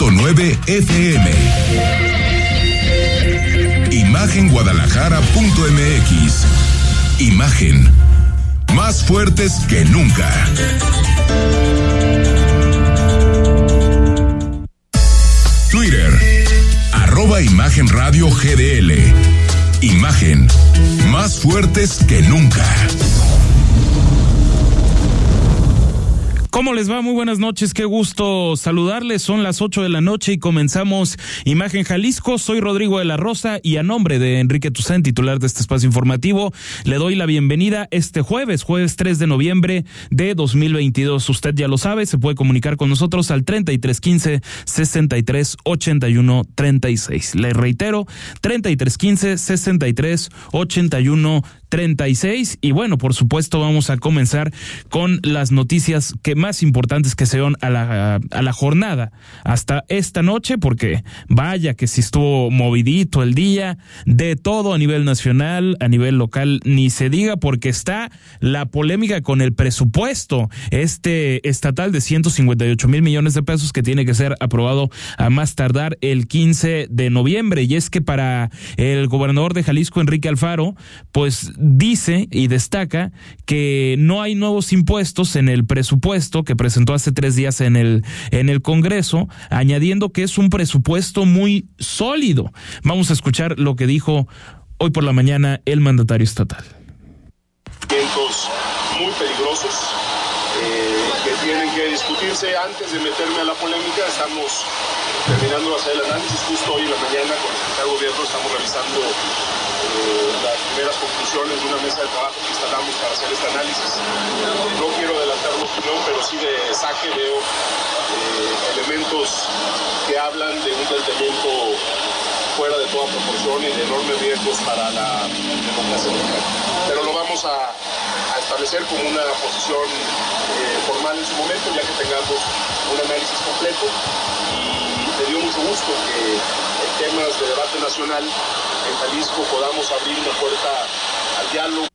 92.9 FM. Imagenguadalajara.mx. Imagen. Más fuertes que nunca. Twitter. Arroba Imagen Radio GDL. Imagen. Más fuertes que nunca. ¿Cómo les va? Muy buenas noches, qué gusto saludarles. Son las 8 de la noche y comenzamos Imagen Jalisco. Soy Rodrigo de la Rosa y a nombre de Enrique Tucen, titular de este espacio informativo, le doy la bienvenida este jueves, jueves 3 de noviembre de 2022. Usted ya lo sabe, se puede comunicar con nosotros al 3315 63 81 36. Le reitero, 3315 63 81 36 y bueno, por supuesto vamos a comenzar con las noticias que más importantes que se dan a la, a la jornada hasta esta noche porque vaya que si estuvo movidito el día, de todo a nivel nacional, a nivel local, ni se diga porque está la polémica con el presupuesto este estatal de 158 mil millones de pesos que tiene que ser aprobado a más tardar el 15 de noviembre. Y es que para el gobernador de Jalisco, Enrique Alfaro, pues dice y destaca que no hay nuevos impuestos en el presupuesto que presentó hace tres días en el, en el Congreso, añadiendo que es un presupuesto muy sólido. Vamos a escuchar lo que dijo hoy por la mañana el mandatario estatal. Muy peligrosos eh, que tienen que discutirse antes de meterme a la polémica. Estamos terminando de hacer el análisis justo hoy en la mañana con el secretario gobierno. Estamos revisando las primeras conclusiones de una mesa de trabajo que instalamos para hacer este análisis. No quiero adelantar mi opinión, pero sí de saque veo eh, elementos que hablan de un tratamiento fuera de toda proporción y de enormes riesgos para la democracia Pero lo vamos a, establecer como una posición eh, formal en su momento, ya que tengamos un análisis completo. Y me dio mucho gusto que temas de debate nacional en Jalisco podamos abrir una puerta al diálogo.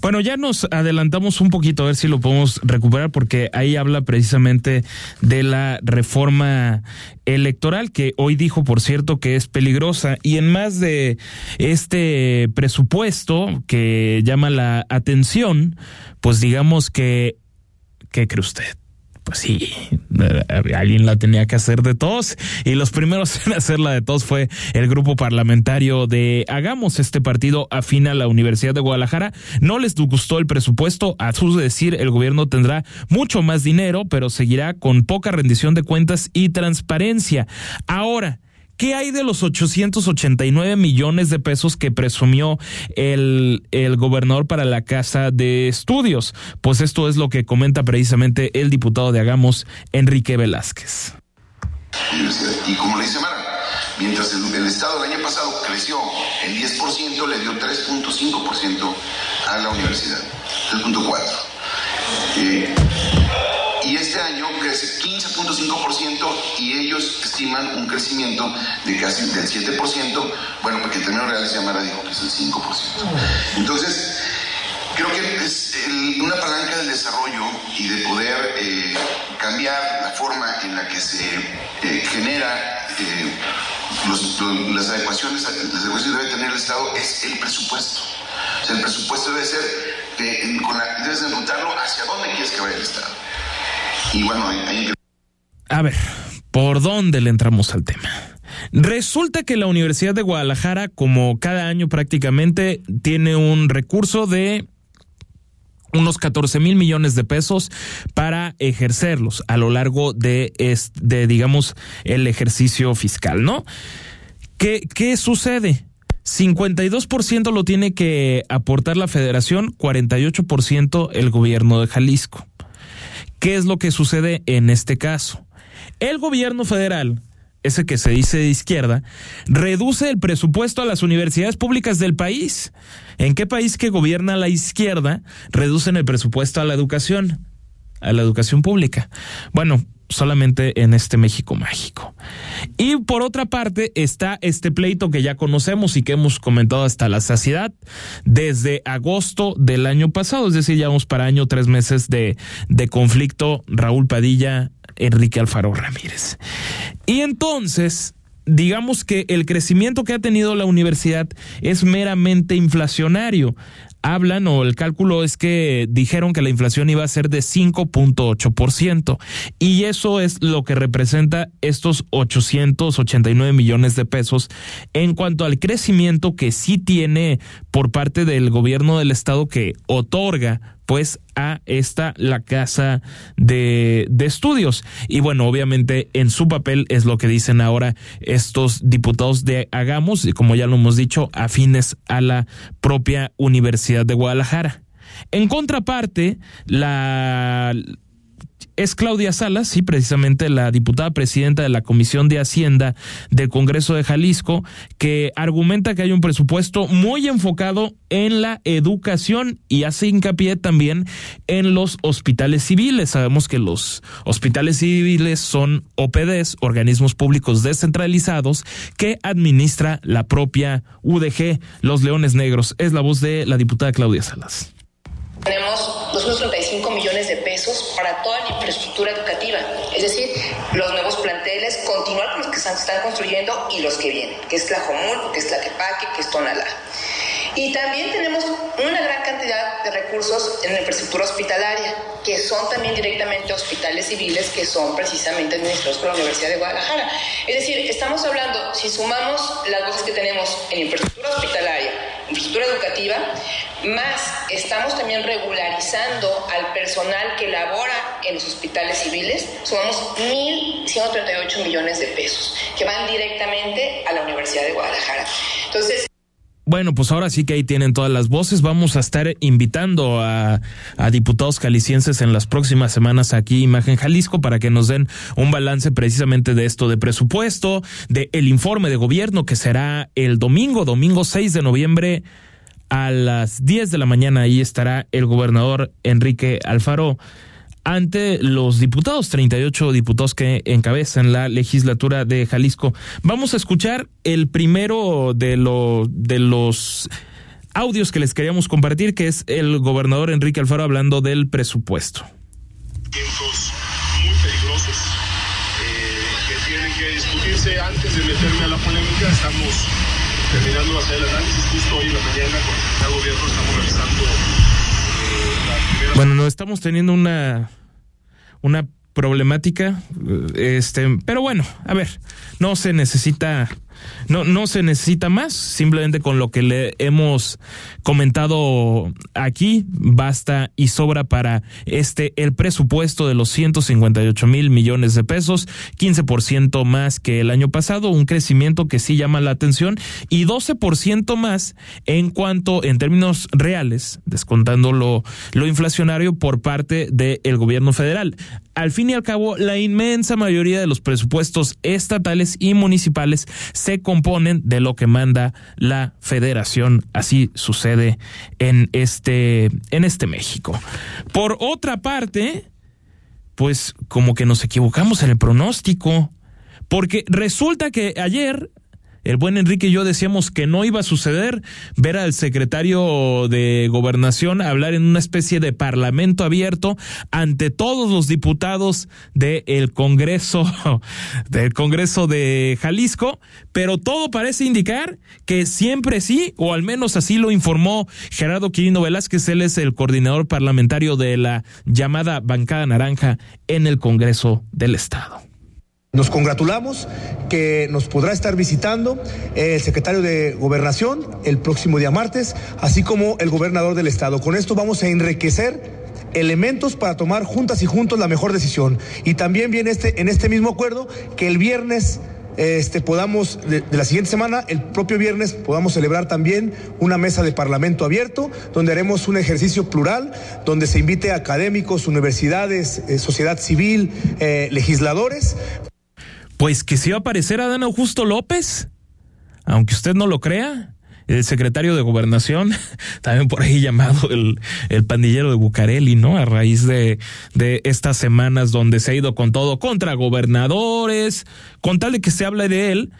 Bueno, ya nos adelantamos un poquito a ver si lo podemos recuperar porque ahí habla precisamente de la reforma electoral que hoy dijo, por cierto, que es peligrosa y en más de este presupuesto que llama la atención, pues digamos que, ¿qué cree usted? Pues sí, alguien la tenía que hacer de todos y los primeros en hacerla de todos fue el grupo parlamentario de Hagamos este partido afín a la Universidad de Guadalajara. No les gustó el presupuesto, a su decir el gobierno tendrá mucho más dinero, pero seguirá con poca rendición de cuentas y transparencia. Ahora, ¿Qué hay de los 889 millones de pesos que presumió el, el gobernador para la Casa de Estudios? Pues esto es lo que comenta precisamente el diputado de Hagamos, Enrique Velázquez. Y como le dice Mara, mientras el, Estado el año pasado creció el 10%, le dio 3.5% a la universidad, 3.4%. Eh, 15.5% y ellos estiman un crecimiento de casi del 7%, bueno, porque en términos reales Mara dijo que es el 5%. Entonces, creo que es el, una palanca del desarrollo y de poder eh, cambiar la forma en la que se eh, genera eh, las adecuaciones, las adecuaciones que debe tener el Estado es el presupuesto. O sea, el presupuesto debe ser, de, con la, debes enrutarlo hacia dónde quieres que vaya el Estado. Y bueno, hay... A ver, ¿por dónde le entramos al tema? Resulta que la Universidad de Guadalajara, como cada año prácticamente, tiene un recurso de unos 14 mil millones de pesos para ejercerlos a lo largo de, este, digamos, el ejercicio fiscal, ¿no? ¿Qué, qué sucede? 52% lo tiene que aportar la federación, 48% el gobierno de Jalisco. ¿Qué es lo que sucede en este caso? El gobierno federal, ese que se dice de izquierda, reduce el presupuesto a las universidades públicas del país. ¿En qué país que gobierna la izquierda reducen el presupuesto a la educación? A la educación pública. Bueno, solamente en este México mágico. Y por otra parte está este pleito que ya conocemos y que hemos comentado hasta la saciedad desde agosto del año pasado, es decir, ya vamos para año tres meses de, de conflicto Raúl Padilla Enrique Alfaro Ramírez. Y entonces, digamos que el crecimiento que ha tenido la universidad es meramente inflacionario hablan o el cálculo es que dijeron que la inflación iba a ser de 5.8% y eso es lo que representa estos 889 millones de pesos en cuanto al crecimiento que sí tiene por parte del gobierno del estado que otorga pues a esta la casa de, de, estudios. Y bueno, obviamente en su papel es lo que dicen ahora estos diputados de Hagamos, y como ya lo hemos dicho, afines a la propia Universidad de Guadalajara. En contraparte, la es Claudia Salas, sí, precisamente la diputada presidenta de la Comisión de Hacienda del Congreso de Jalisco, que argumenta que hay un presupuesto muy enfocado en la educación y hace hincapié también en los hospitales civiles. Sabemos que los hospitales civiles son OPDs, organismos públicos descentralizados, que administra la propia UDG, los Leones Negros. Es la voz de la diputada Claudia Salas. Tenemos 235 millones de pesos para toda la infraestructura educativa, es decir, los nuevos planteles, continuar con los que se están construyendo y los que vienen, que es Tlajomul, que es Tlaquepaque, que es Tonalá. Y también tenemos una gran cantidad de recursos en la infraestructura hospitalaria, que son también directamente hospitales civiles que son precisamente administrados por la Universidad de Guadalajara. Es decir, estamos hablando, si sumamos las voces que tenemos en infraestructura hospitalaria, infraestructura educativa, más estamos también regularizando al personal que labora en los hospitales civiles, sumamos 1.138 millones de pesos que van directamente a la Universidad de Guadalajara. Entonces, bueno, pues ahora sí que ahí tienen todas las voces. Vamos a estar invitando a, diputados calicienses en las próximas semanas aquí Imagen Jalisco para que nos den un balance precisamente de esto de presupuesto, de el informe de gobierno que será el domingo, domingo 6 de noviembre a las 10 de la mañana. Ahí estará el gobernador Enrique Alfaro ante los diputados, 38 diputados que encabezan la legislatura de Jalisco. Vamos a escuchar el primero de, lo, de los audios que les queríamos compartir, que es el gobernador Enrique Alfaro hablando del presupuesto. Muy peligrosos eh, que tienen que discutirse antes de meterme a la polémica. Estamos terminando de hacer el análisis justo hoy en la mañana con el gobierno. Estamos realizando bueno, no estamos teniendo una una problemática, este, pero bueno, a ver, no se necesita no, no se necesita más, simplemente con lo que le hemos comentado aquí, basta y sobra para este el presupuesto de los 158 mil millones de pesos, 15% más que el año pasado, un crecimiento que sí llama la atención y 12% más en cuanto en términos reales, descontando lo, lo inflacionario por parte del gobierno federal. Al fin y al cabo, la inmensa mayoría de los presupuestos estatales y municipales se componen de lo que manda la federación. Así sucede en este, en este México. Por otra parte, pues como que nos equivocamos en el pronóstico, porque resulta que ayer el buen Enrique y yo decíamos que no iba a suceder ver al secretario de gobernación hablar en una especie de parlamento abierto ante todos los diputados del Congreso, del Congreso de Jalisco, pero todo parece indicar que siempre sí, o al menos así lo informó Gerardo Quirino Velázquez, él es el coordinador parlamentario de la llamada bancada naranja en el Congreso del Estado. Nos congratulamos que nos podrá estar visitando el secretario de Gobernación el próximo día martes, así como el gobernador del estado. Con esto vamos a enriquecer elementos para tomar juntas y juntos la mejor decisión. Y también viene este, en este mismo acuerdo que el viernes este, podamos, de, la siguiente semana, el propio viernes, podamos celebrar también una mesa de parlamento abierto, donde haremos un ejercicio plural, donde se invite a académicos, universidades, eh, sociedad civil, eh, legisladores. Pues que se iba a aparecer Adán Augusto López, aunque usted no lo crea, el secretario de gobernación, también por ahí llamado el, el pandillero de Bucareli, ¿no? A raíz de, de estas semanas donde se ha ido con todo contra gobernadores, con tal de que se hable de él,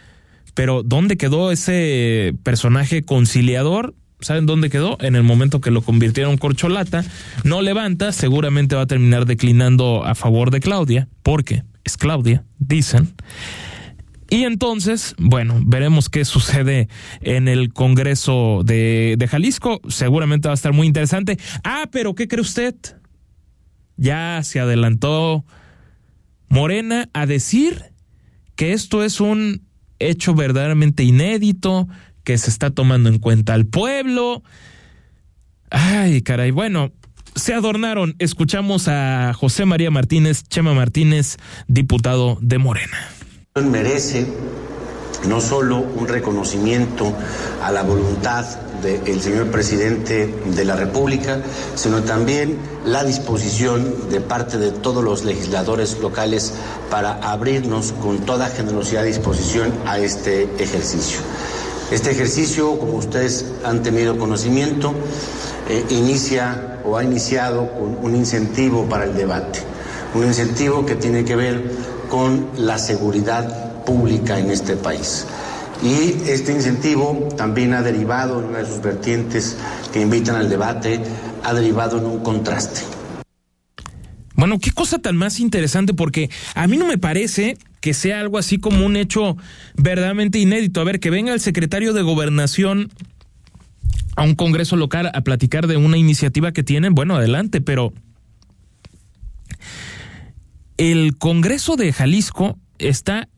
pero ¿dónde quedó ese personaje conciliador? ¿Saben dónde quedó? En el momento que lo convirtieron corcholata, no levanta, seguramente va a terminar declinando a favor de Claudia, porque es Claudia, dicen. Y entonces, bueno, veremos qué sucede en el Congreso de, de, Jalisco. Seguramente va a estar muy interesante. Ah, pero ¿qué cree usted? Ya se adelantó Morena a decir que esto es un hecho verdaderamente inédito, que se está tomando en cuenta al pueblo. Ay, caray, bueno, se adornaron. Escuchamos a José María Martínez, Chema Martínez, diputado de Morena. Merece no solo un reconocimiento a la voluntad del señor presidente de la República, sino también la disposición de parte de todos los legisladores locales para abrirnos con toda generosidad y disposición a este ejercicio. Este ejercicio, como ustedes han tenido conocimiento, eh, inicia o ha iniciado con un incentivo para el debate, un incentivo que tiene que ver con la seguridad pública en este país. Y este incentivo también ha derivado en una de sus vertientes que invitan al debate, ha derivado en un contraste. Bueno, qué cosa tan más interesante, porque a mí no me parece que sea algo así como un hecho verdaderamente inédito. A ver, que venga el secretario de gobernación a un congreso local a platicar de una iniciativa que tienen, bueno, adelante, pero el Congreso de Jalisco está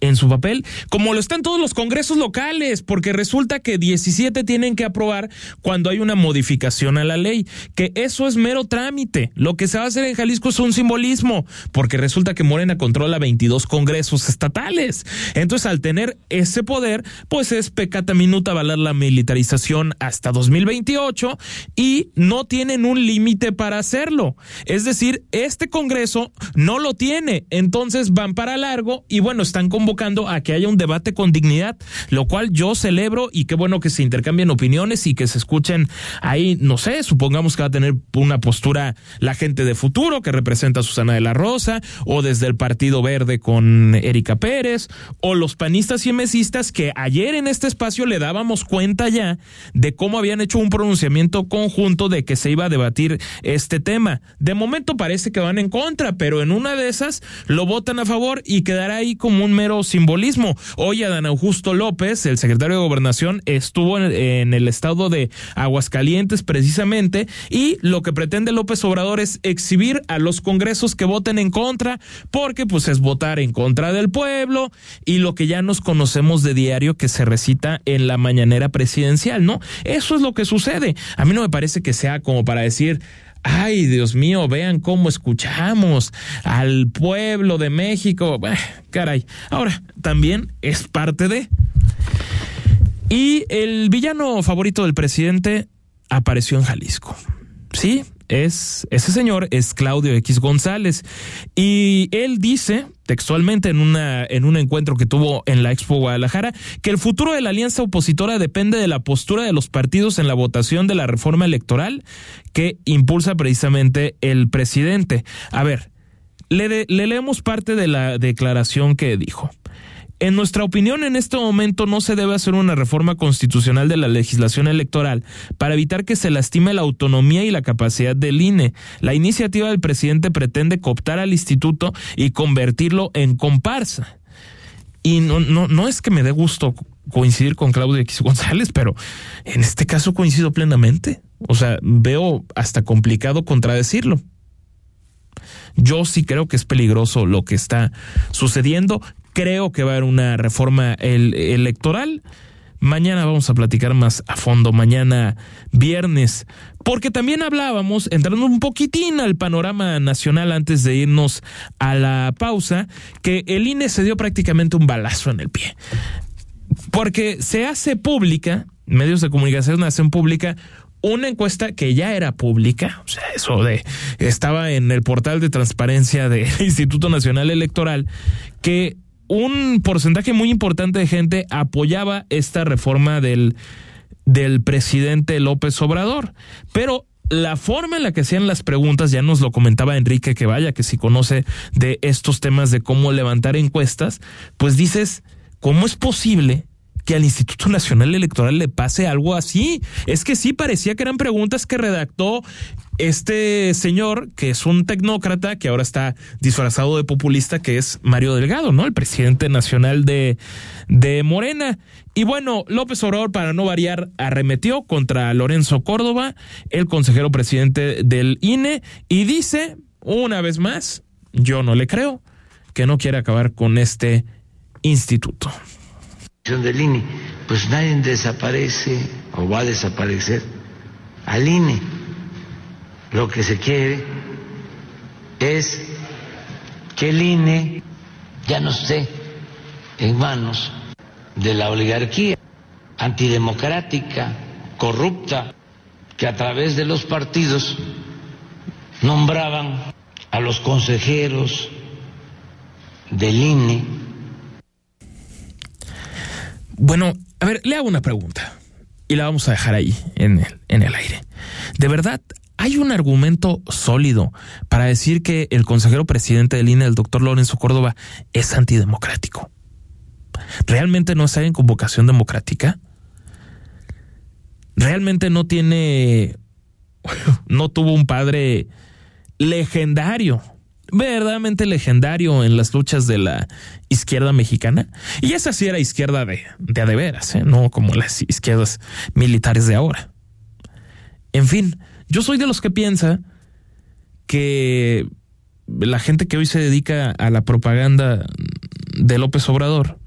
en su papel, como lo están todos los congresos locales, porque resulta que 17 tienen que aprobar cuando hay una modificación a la ley, que eso es mero trámite. Lo que se va a hacer en Jalisco es un simbolismo, porque resulta que Morena controla 22 congresos estatales. Entonces, al tener ese poder, pues es pecata minuta valer la militarización hasta 2028 y no tienen un límite para hacerlo. Es decir, este congreso no lo tiene, entonces van para largo y bueno, están con convocando a que haya un debate con dignidad, lo cual yo celebro y qué bueno que se intercambien opiniones y que se escuchen ahí, no sé, supongamos que va a tener una postura la gente de futuro que representa a Susana de la Rosa o desde el Partido Verde con Erika Pérez o los panistas y mesistas que ayer en este espacio le dábamos cuenta ya de cómo habían hecho un pronunciamiento conjunto de que se iba a debatir este tema. De momento parece que van en contra, pero en una de esas lo votan a favor y quedará ahí como un mero simbolismo. Hoy Adán Augusto López, el secretario de Gobernación, estuvo en, el estado de Aguascalientes precisamente y lo que pretende López Obrador es exhibir a los congresos que voten en contra, porque pues es votar en contra del pueblo y lo que ya nos conocemos de diario que se recita en la mañanera presidencial, ¿no? Eso es lo que sucede. A mí no me parece que sea como para decir, Ay, Dios mío, vean cómo escuchamos al pueblo de México. caray. Ahora, también es parte de... Y el villano favorito del presidente apareció en Jalisco. Sí, es ese señor es Claudio X González y él dice textualmente en una en un encuentro que tuvo en la Expo Guadalajara que el futuro de la alianza opositora depende de la postura de los partidos en la votación de la reforma electoral que impulsa precisamente el presidente. A ver, le, le leemos parte de la declaración que dijo. En nuestra opinión, en este momento no se debe hacer una reforma constitucional de la legislación electoral para evitar que se lastime la autonomía y la capacidad del INE. La iniciativa del presidente pretende cooptar al instituto y convertirlo en comparsa. Y no, no, no es que me dé gusto coincidir con Claudio X González, pero en este caso coincido plenamente. O sea, veo hasta complicado contradecirlo. Yo sí creo que es peligroso lo que está sucediendo. Creo que va a haber una reforma electoral. Mañana vamos a platicar más a fondo, mañana viernes, porque también hablábamos, entrando un poquitín al panorama nacional antes de irnos a la pausa, que el INE se dio prácticamente un balazo en el pie. Porque se hace pública, medios de comunicación hacen pública una encuesta que ya era pública, o sea, eso de estaba en el portal de transparencia del Instituto Nacional Electoral, que un porcentaje muy importante de gente apoyaba esta reforma del, del presidente López Obrador. Pero la forma en la que hacían las preguntas, ya nos lo comentaba Enrique que vaya, que si conoce de estos temas de cómo levantar encuestas, pues dices, ¿cómo es posible que al Instituto Nacional Electoral le pase algo así. Es que sí parecía que eran preguntas que redactó este señor, que es un tecnócrata, que ahora está disfrazado de populista, que es Mario Delgado, ¿no? El presidente nacional de, de Morena. Y bueno, López Obrador, para no variar, arremetió contra Lorenzo Córdoba, el consejero presidente del INE, y dice, una vez más, yo no le creo, que no quiere acabar con este instituto. Del INE, pues nadie desaparece o va a desaparecer al INE lo que se quiere es que el INE ya no esté en manos de la oligarquía antidemocrática, corrupta, que a través de los partidos nombraban a los consejeros del INE. Bueno, a ver, le hago una pregunta y la vamos a dejar ahí en el, en el aire. ¿De verdad hay un argumento sólido para decir que el consejero presidente del INE, el doctor Lorenzo Córdoba, es antidemocrático. ¿Realmente no está en convocación democrática? ¿Realmente no tiene, no tuvo un padre legendario, verdaderamente legendario en las luchas de la izquierda mexicana? Y esa sí era izquierda de, de a de veras, ¿eh? no como las izquierdas militares de ahora. En fin, yo soy de los que piensa que la gente que hoy se dedica a la propaganda de López Obrador,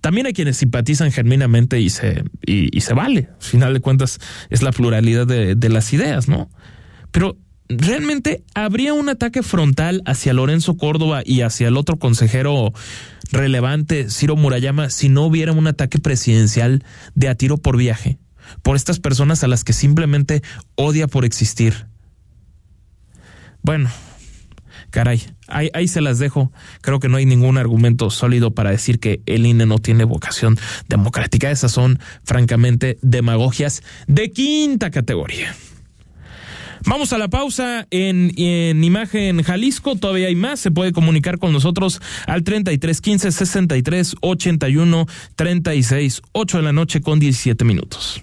también hay quienes simpatizan genuinamente y se, y, se vale. Al final de cuentas, es la pluralidad de, de las ideas, ¿no? Pero realmente habría un ataque frontal hacia Lorenzo Córdoba y hacia el otro consejero relevante, Ciro Murayama, si no hubiera un ataque presidencial de a tiro por viaje por estas personas a las que simplemente odia por existir. Bueno, caray, ahí, ahí, se las dejo. Creo que no hay ningún argumento sólido para decir que el INE no tiene vocación democrática. Esas son, francamente, demagogias de quinta categoría. Vamos a la pausa en, en, Imagen Jalisco. Todavía hay más. Se puede comunicar con nosotros al 33 15 63 81 36 8 de la noche con 17 minutos.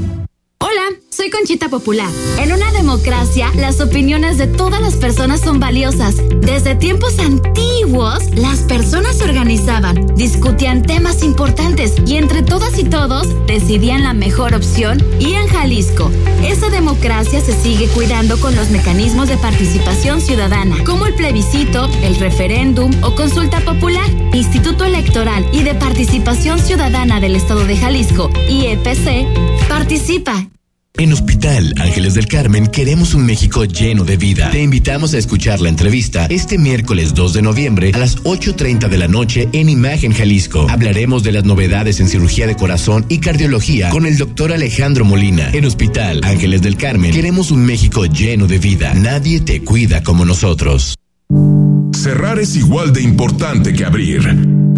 Soy Conchita Popular. En una democracia, las opiniones de todas las personas son valiosas. Desde tiempos antiguos, las personas se organizaban, discutían temas importantes y entre todas y todos decidían la mejor opción. Y en Jalisco, esa democracia se sigue cuidando con los mecanismos de participación ciudadana, como el plebiscito, el referéndum o consulta popular. Instituto Electoral y de Participación Ciudadana del Estado de Jalisco, IEPC, participa en Hospital Ángeles del Carmen queremos un México lleno de vida. Te invitamos a escuchar la entrevista este miércoles 2 de noviembre a las 8.30 de la noche en Imagen Jalisco. Hablaremos de las novedades en cirugía de corazón y cardiología con el doctor Alejandro Molina. En Hospital Ángeles del Carmen queremos un México lleno de vida. Nadie te cuida como nosotros. Cerrar es igual de importante que abrir.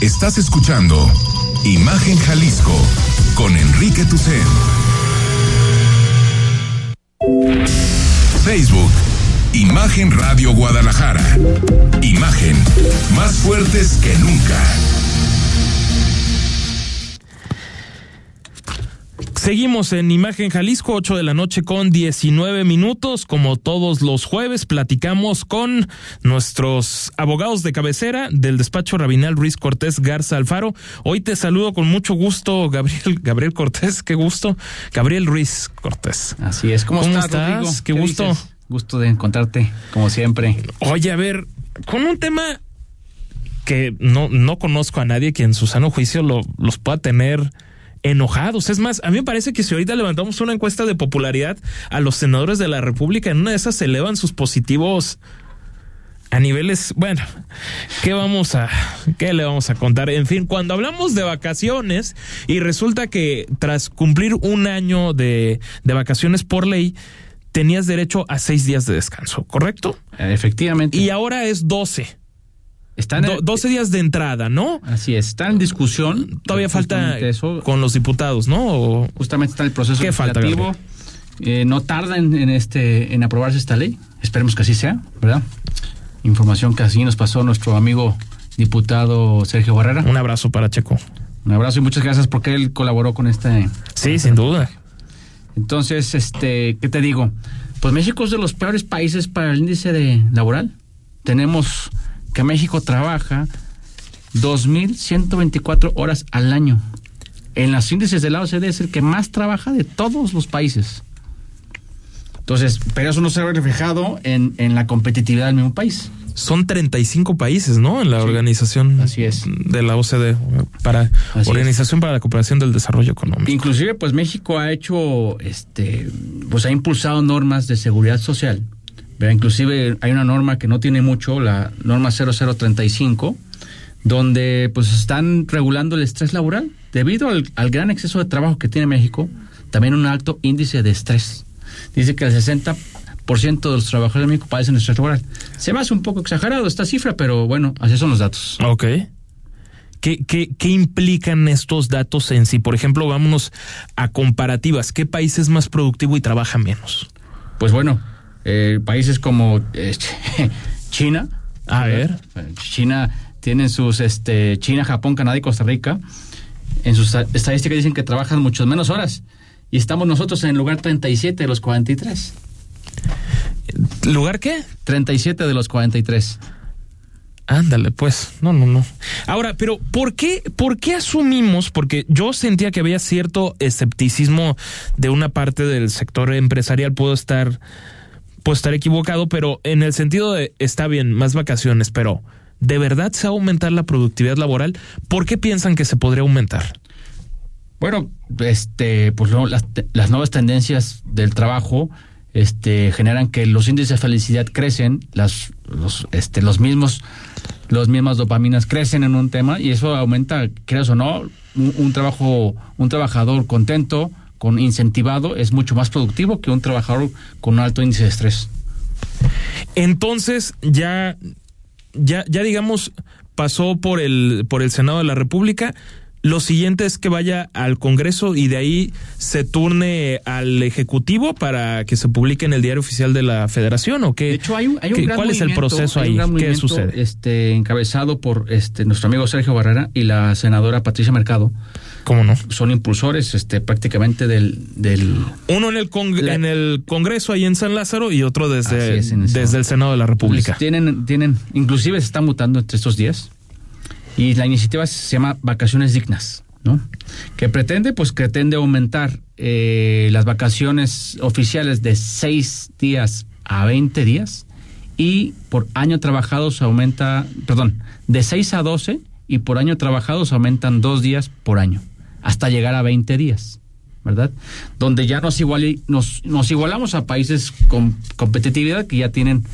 Estás escuchando Imagen Jalisco con Enrique Tucen. Facebook, Imagen Radio Guadalajara. Imagen, más fuertes que nunca. Seguimos en Imagen Jalisco, 8 de la noche con 19 minutos. Como todos los jueves, platicamos con nuestros abogados de cabecera del despacho Rabinal Ruiz Cortés Garza Alfaro. Hoy te saludo con mucho gusto, Gabriel, Gabriel Cortés, qué gusto. Gabriel Ruiz Cortés. Así es, ¿cómo, estás? Qué, gusto. Gusto de encontrarte, como siempre. Oye, a ver, con un tema que no, no conozco a nadie que en su sano juicio lo, los pueda tener enojados. Es más, a mí me parece que si ahorita levantamos una encuesta de popularidad a los senadores de la República, en una de esas se elevan sus positivos a niveles, bueno, ¿qué vamos a, qué le vamos a contar? En fin, cuando hablamos de vacaciones y resulta que tras cumplir un año de, de vacaciones por ley, tenías derecho a seis días de descanso, ¿correcto? Efectivamente. Y ahora es doce. Están 12 días de entrada, ¿no? Así es, está en discusión. Todavía falta con los diputados, ¿no? Justamente está el proceso ¿Qué legislativo. eh, no tarda en, este en aprobarse esta ley. Esperemos que así sea, ¿verdad? Información que así nos pasó nuestro amigo diputado Sergio Barrera. Un abrazo para Checo. Un abrazo y muchas gracias porque él colaboró con este. Sí, sin duda. Entonces, este, ¿qué te digo? Pues México es de los peores países para el índice de laboral. Tenemos que México trabaja 2.124 horas al año. En los índices de la OCDE es el que más trabaja de todos los países. Entonces, pero eso no se ve reflejado en, en la competitividad del mismo país. Son 35 países, ¿no? En la organización así es. de la OCDE, para Organización para la Cooperación del Desarrollo Económico. Inclusive, pues México ha hecho, este, pues ha impulsado normas de seguridad social inclusive hay una norma que no tiene mucho, la norma 0035, donde pues están regulando el estrés laboral. Debido al, gran exceso de trabajo que tiene México, también un alto índice de estrés. Dice que el 60% de los trabajadores de México padecen estrés laboral. Se me hace un poco exagerado esta cifra, pero bueno, así son los datos. Ok. ¿Qué, qué, qué implican estos datos en sí? Por ejemplo, vámonos a comparativas. ¿Qué país es más productivo y trabaja menos? Pues bueno, eh, países como este, China. A ver. China tienen sus, este, China, Japón, Canadá y Costa Rica. En sus estadísticas dicen que trabajan muchas menos horas. Y estamos nosotros en el lugar 37 de los 43. ¿Lugar qué? 37 de los 43. Ándale, pues, no, no, no. Ahora, pero ¿por qué, por qué asumimos? Porque yo sentía que había cierto escepticismo de una parte del sector empresarial. Puedo estar pues estar equivocado, pero en el sentido de está bien, más vacaciones, pero ¿de verdad se va a aumentar la productividad laboral? ¿Por qué piensan que se podría aumentar? Bueno, este, pues las, las nuevas tendencias del trabajo este, generan que los índices de felicidad crecen, las, los, este, los mismas dopaminas crecen en un tema y eso aumenta, creas o no, un trabajo, un trabajador contento, con incentivado es mucho más productivo que un trabajador con un alto índice de estrés. Entonces, ya, ya, ya digamos, pasó por el, por el Senado de la República. Lo siguiente es que vaya al Congreso y de ahí se turne al Ejecutivo para que se publique en el diario oficial de la Federación o qué. De hecho, hay un, hay un ¿Cuál es el proceso ahí? ¿Qué sucede? Este, encabezado por este, nuestro amigo Sergio Barrera y la senadora Patricia Mercado ¿Cómo no? Son impulsores este, prácticamente del, del... Uno en el, en el Congreso ahí en San Lázaro y otro desde, desde el Senado de la República. tienen, tienen, inclusive se están mutando entre estos días y la iniciativa se llama Vacaciones Dignas, ¿no? Que pretende, pues pretende aumentar eh, las vacaciones oficiales de seis días a 20 días y por año trabajado se aumenta, perdón, de 6 a 12 y por año trabajado se aumentan dos días por año hasta llegar a 20 días, ¿verdad? Donde ya nos, nos, nos igualamos a países con competitividad que ya tienen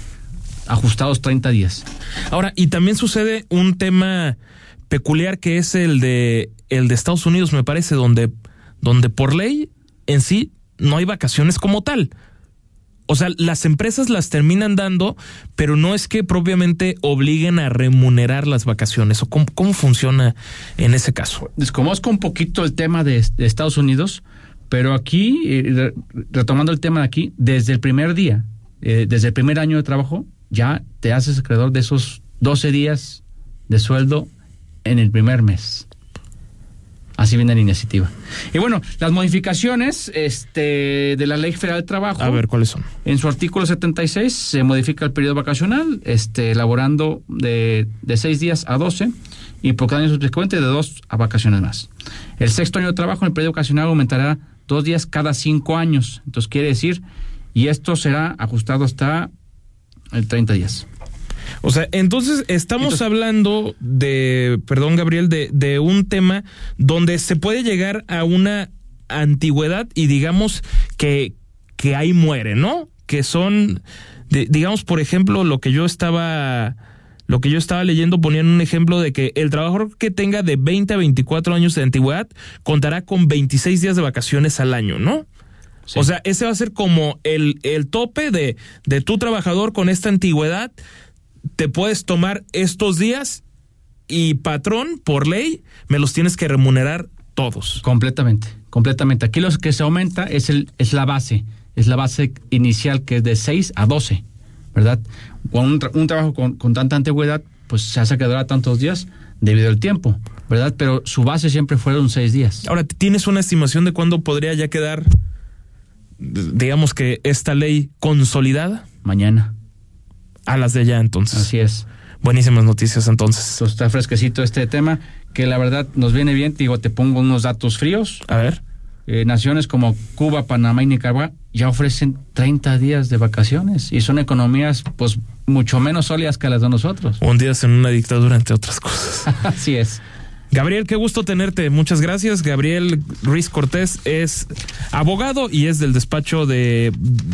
ajustados 30 días. Ahora, y también sucede un tema peculiar que es el de el de Estados Unidos, me parece, donde, donde por ley en sí no hay vacaciones como tal. O sea, las empresas las terminan dando, pero no es que propiamente obliguen a remunerar las vacaciones. ¿O cómo, funciona en ese caso? Desconozco un poquito el tema de, Estados Unidos, pero aquí, eh, retomando el tema de aquí, desde el primer día, eh, desde el primer año de trabajo, ya te haces acreedor de esos 12 días de sueldo en el primer mes. Así viene la iniciativa. Y bueno, las modificaciones este, de la Ley Federal del Trabajo. A ver, ¿cuáles son? En su artículo 76 se modifica el periodo vacacional, este, elaborando de, de 6 días a 12 y por cada año subsecuente de 2 a vacaciones más. El sexto año de trabajo en el periodo vacacional aumentará dos días cada cinco años. Entonces quiere decir, y esto será ajustado hasta el 30 días. O sea, entonces estamos hablando de, perdón Gabriel, de, de un tema donde se puede llegar a una antigüedad y digamos que, que ahí muere, ¿no? Que son, de- digamos, por ejemplo, lo que yo estaba... Lo que yo estaba leyendo ponían un ejemplo de que el trabajador que tenga de 20 a 24 años de antigüedad contará con 26 días de vacaciones al año, ¿no? O sea, ese va a ser como el, el tope de, de tu trabajador con esta antigüedad. Te puedes tomar estos días y patrón, por ley, me los tienes que remunerar todos. Completamente, completamente. Aquí lo que se aumenta es, el, es la base, es la base inicial que es de 6 a 12, ¿verdad? Con un, tra- un trabajo con, con tanta antigüedad, pues se hace que dura tantos días debido al tiempo, ¿verdad? Pero su base siempre fueron 6 días. Ahora, ¿tienes una estimación de cuándo podría ya quedar, digamos que esta ley consolidada? Mañana. A las de ya entonces. Así es. Buenísimas noticias entonces. Entonces está fresquecito este tema, que la verdad nos viene bien. Te Digo, te pongo unos datos fríos. A ver. Eh, naciones como Cuba, Panamá y Nicaragua ya ofrecen 30 días de vacaciones y son economías pues mucho menos sólidas que las de nosotros. Un día en una dictadura, entre otras cosas. Así es. Gabriel, qué gusto tenerte. Muchas gracias. Gabriel Ruiz Cortés es abogado y es del despacho de,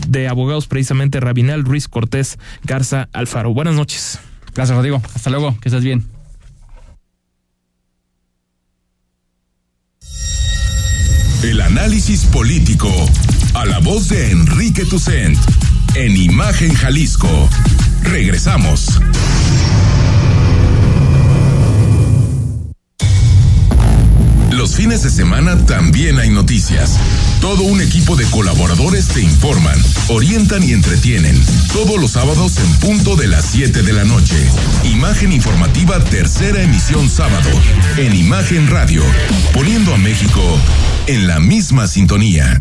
de abogados precisamente Rabinal Ruiz Cortés Garza Alfaro. Buenas noches. Gracias, Rodrigo. Hasta luego. Que estés bien. El análisis político. A la voz de Enrique Tucent. En Imagen Jalisco. Regresamos. Los fines de semana también hay noticias. Todo un equipo de colaboradores te informan, orientan y entretienen. Todos los sábados en punto de las 7 de la noche. Imagen informativa tercera emisión sábado. En Imagen Radio. Poniendo a México en la misma sintonía.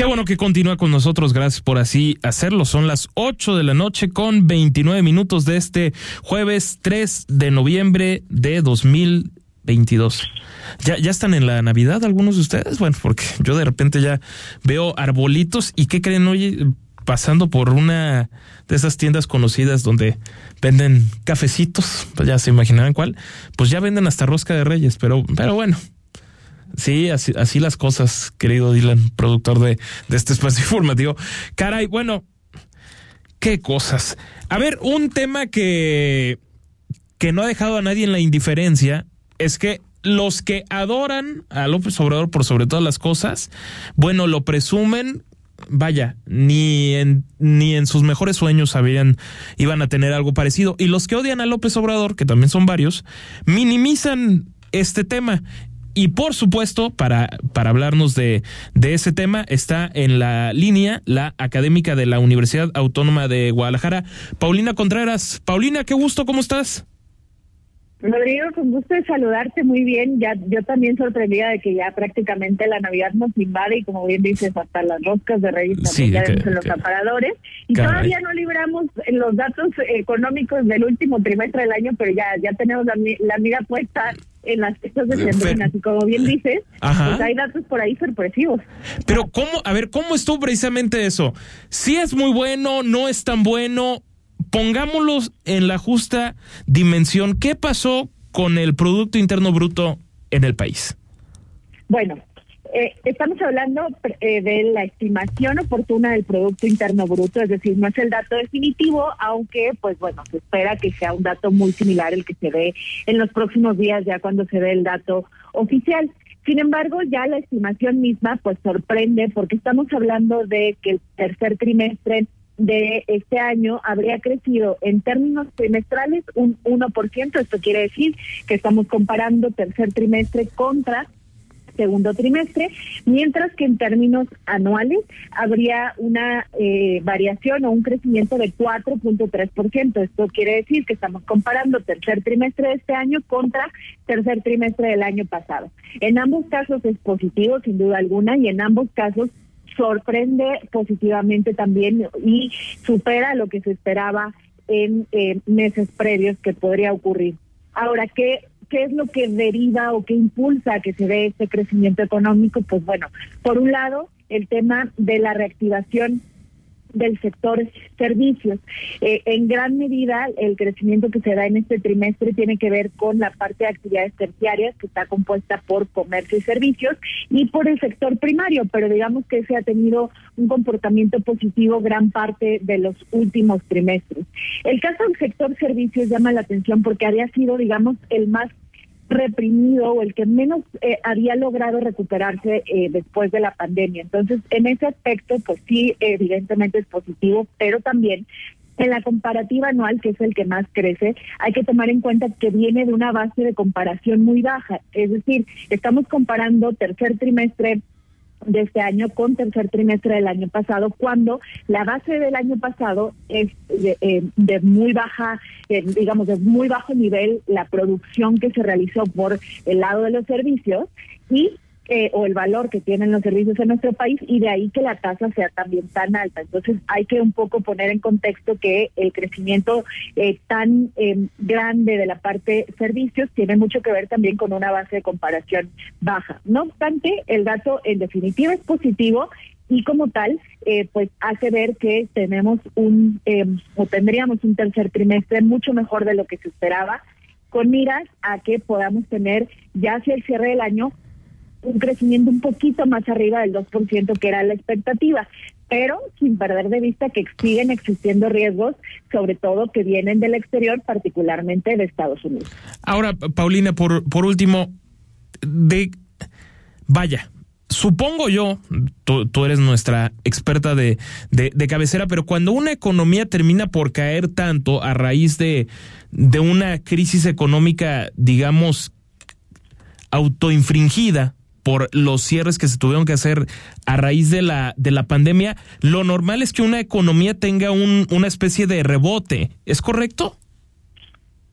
Qué bueno que continúa con nosotros, gracias por así hacerlo. Son las 8 de la noche con 29 minutos de este jueves 3 de noviembre de 2022. ¿Ya, ¿Ya están en la Navidad algunos de ustedes? Bueno, porque yo de repente ya veo arbolitos y ¿qué creen? Oye, pasando por una de esas tiendas conocidas donde venden cafecitos, pues ya se imaginarán cuál, pues ya venden hasta rosca de reyes, pero, pero bueno, Sí, así, las cosas, querido Dylan, productor de, de este espacio informativo. Caray, bueno, qué cosas. A ver, un tema que, que no ha dejado a nadie en la indiferencia es que los que adoran a López Obrador por sobre todas las cosas, bueno, lo presumen vaya, ni en, ni en sus mejores sueños sabían, iban a tener algo parecido. Y los que odian a López Obrador, que también son varios, minimizan este tema. Y por supuesto, para, para hablarnos de, de ese tema, está en la línea la académica de la Universidad Autónoma de Guadalajara, Paulina Contreras. Paulina, qué gusto, ¿cómo estás? Rodrigo, con gusto de saludarte muy bien. Ya yo también sorprendida de que ya prácticamente la Navidad nos invade y como bien dices, hasta las roscas de Reyes también ya en los aparadores. Y todavía no libramos los datos económicos del último trimestre del año, pero ya ya tenemos la, la mira puesta en las fiestas de sembrinas y como bien dices, pues hay datos por ahí sorpresivos. Pero cómo, a ver, ¿cómo estuvo precisamente eso? Si es muy bueno, no es tan bueno, pongámoslos en la justa dimensión. ¿Qué pasó con el Producto Interno Bruto en el país? Bueno, eh, estamos hablando eh, de la estimación oportuna del Producto Interno Bruto, es decir, no es el dato definitivo, aunque, pues bueno, se espera que sea un dato muy similar el que se ve en los próximos días, ya cuando se ve el dato oficial. Sin embargo, ya la estimación misma, pues sorprende, porque estamos hablando de que el tercer trimestre de este año habría crecido en términos trimestrales un 1%. Esto quiere decir que estamos comparando tercer trimestre contra segundo trimestre, mientras que en términos anuales habría una eh, variación o un crecimiento de 4.3%. Esto quiere decir que estamos comparando tercer trimestre de este año contra tercer trimestre del año pasado. En ambos casos es positivo, sin duda alguna, y en ambos casos sorprende positivamente también y supera lo que se esperaba en eh, meses previos que podría ocurrir. Ahora, ¿qué, ¿qué es lo que deriva o qué impulsa que se dé este crecimiento económico? Pues bueno, por un lado, el tema de la reactivación del sector servicios. Eh, en gran medida, el crecimiento que se da en este trimestre tiene que ver con la parte de actividades terciarias, que está compuesta por comercio y servicios, y por el sector primario, pero digamos que se ha tenido un comportamiento positivo gran parte de los últimos trimestres. El caso del sector servicios llama la atención porque había sido, digamos, el más reprimido o el que menos eh, había logrado recuperarse eh, después de la pandemia. Entonces, en ese aspecto, pues sí, evidentemente es positivo, pero también en la comparativa anual, que es el que más crece, hay que tomar en cuenta que viene de una base de comparación muy baja. Es decir, estamos comparando tercer trimestre de este año con tercer trimestre del año pasado, cuando la base del año pasado es de, eh, muy baja, eh, digamos, de muy bajo nivel la producción que se realizó por el lado de los servicios y eh, o el valor que tienen los servicios en nuestro país y de ahí que la tasa sea también tan alta. Entonces hay que un poco poner en contexto que el crecimiento eh, tan eh, grande de la parte servicios tiene mucho que ver también con una base de comparación baja. No obstante, el dato en definitiva es positivo y como tal, pues hace ver que tenemos un o tendríamos un tercer trimestre mucho mejor de lo que se esperaba con miras a que podamos tener ya hacia el cierre del año un crecimiento un poquito más arriba del 2% que era la expectativa, pero sin perder de vista que siguen existiendo riesgos, sobre todo que vienen del exterior, particularmente de Estados Unidos. Ahora, Paulina, por, por último, de vaya, supongo yo, tú, eres nuestra experta de, de, de, cabecera, pero cuando una economía termina por caer tanto a raíz de, de una crisis económica, digamos, autoinfringida, por los cierres que se tuvieron que hacer a raíz de la, de la pandemia, lo normal es que una economía tenga un, una especie de rebote. ¿Es correcto?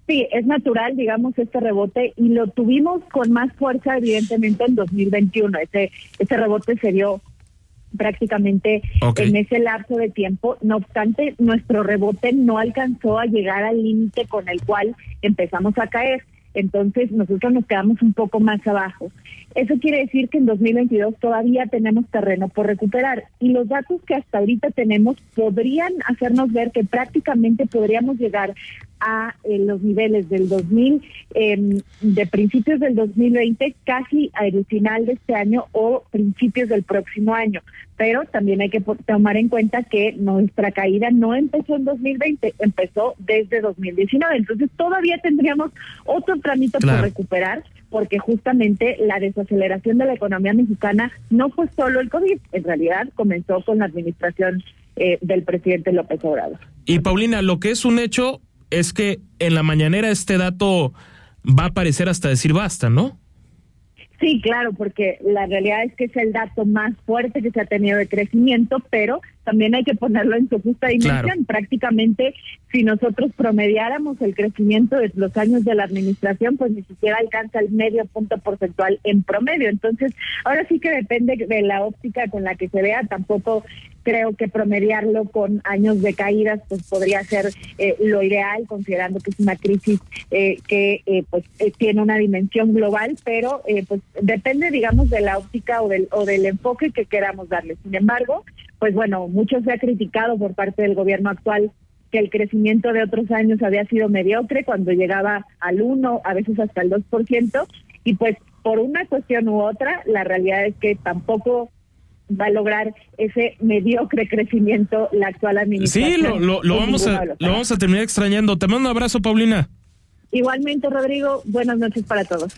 Sí, es natural, digamos, este rebote y lo tuvimos con más fuerza, evidentemente, en 2021. Ese, ese rebote se dio prácticamente en ese lapso de tiempo. No obstante, nuestro rebote no alcanzó a llegar al límite con el cual empezamos a caer entonces nosotros nos quedamos un poco más abajo. Eso quiere decir que en 2022 todavía tenemos terreno por recuperar y los datos que hasta ahorita tenemos podrían hacernos ver que prácticamente podríamos llegar a eh, los niveles del 2000, em, de principios del 2020, casi al final de este año o principios del próximo año. Pero también hay que tomar en cuenta que nuestra caída no empezó en 2020, empezó desde 2019. Entonces todavía tendríamos otro trámite por recuperar porque justamente la desaceleración de la economía mexicana no fue solo el COVID, en realidad comenzó con la administración eh, del presidente López Obrador. Y Paulina, lo que es un hecho es que en la mañanera este dato va a aparecer hasta decir basta, ¿no? Sí, claro, porque la realidad es que es el dato más fuerte que se ha tenido de crecimiento, pero también hay que ponerlo en su justa dimensión. Prácticamente, si nosotros promediáramos el crecimiento de los años de la administración, pues ni siquiera alcanza el medio punto porcentual en promedio. Entonces, ahora sí que depende de la óptica con la que se vea. Tampoco creo que promediarlo con años de caídas pues podría ser eh, lo ideal considerando que es una crisis eh, que eh, pues tiene una dimensión global pero pues depende digamos de la óptica o del o del enfoque que queramos darle. Sin embargo pues bueno mucho se ha criticado por parte del gobierno actual que el crecimiento de otros años había sido mediocre cuando llegaba al 1, a veces hasta el 2%, y pues por una cuestión u otra, la realidad es que tampoco va a lograr ese mediocre crecimiento la actual administración. Sí, lo, lo, vamos, a, lo vamos a terminar extrañando. Te mando un abrazo, Paulina. Igualmente, Rodrigo. Buenas noches para todos.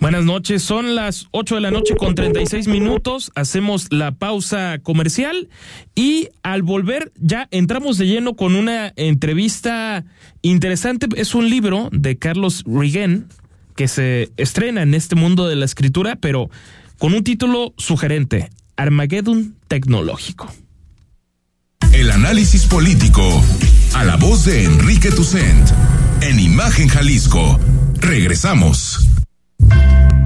Buenas noches, son las 8 de la noche con 36 minutos, hacemos la pausa comercial y al volver ya entramos de lleno con una entrevista interesante, es un libro de Carlos Rigen que se estrena en este mundo de la escritura, pero con un título sugerente, Armageddon Tecnológico. El análisis político a la voz de Enrique Tucent en Imagen Jalisco. Regresamos.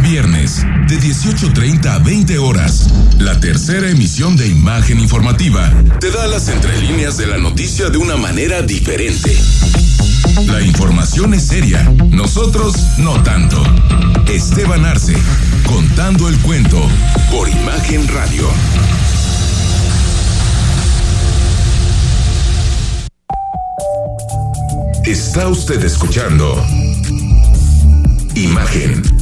viernes, de 18.30 a 20 horas, la tercera emisión de Imagen Informativa te da las entrelíneas de la noticia de una manera diferente. La información es seria, nosotros no tanto. Esteban Arce, contando el cuento por Imagen Radio. Está usted escuchando Imagen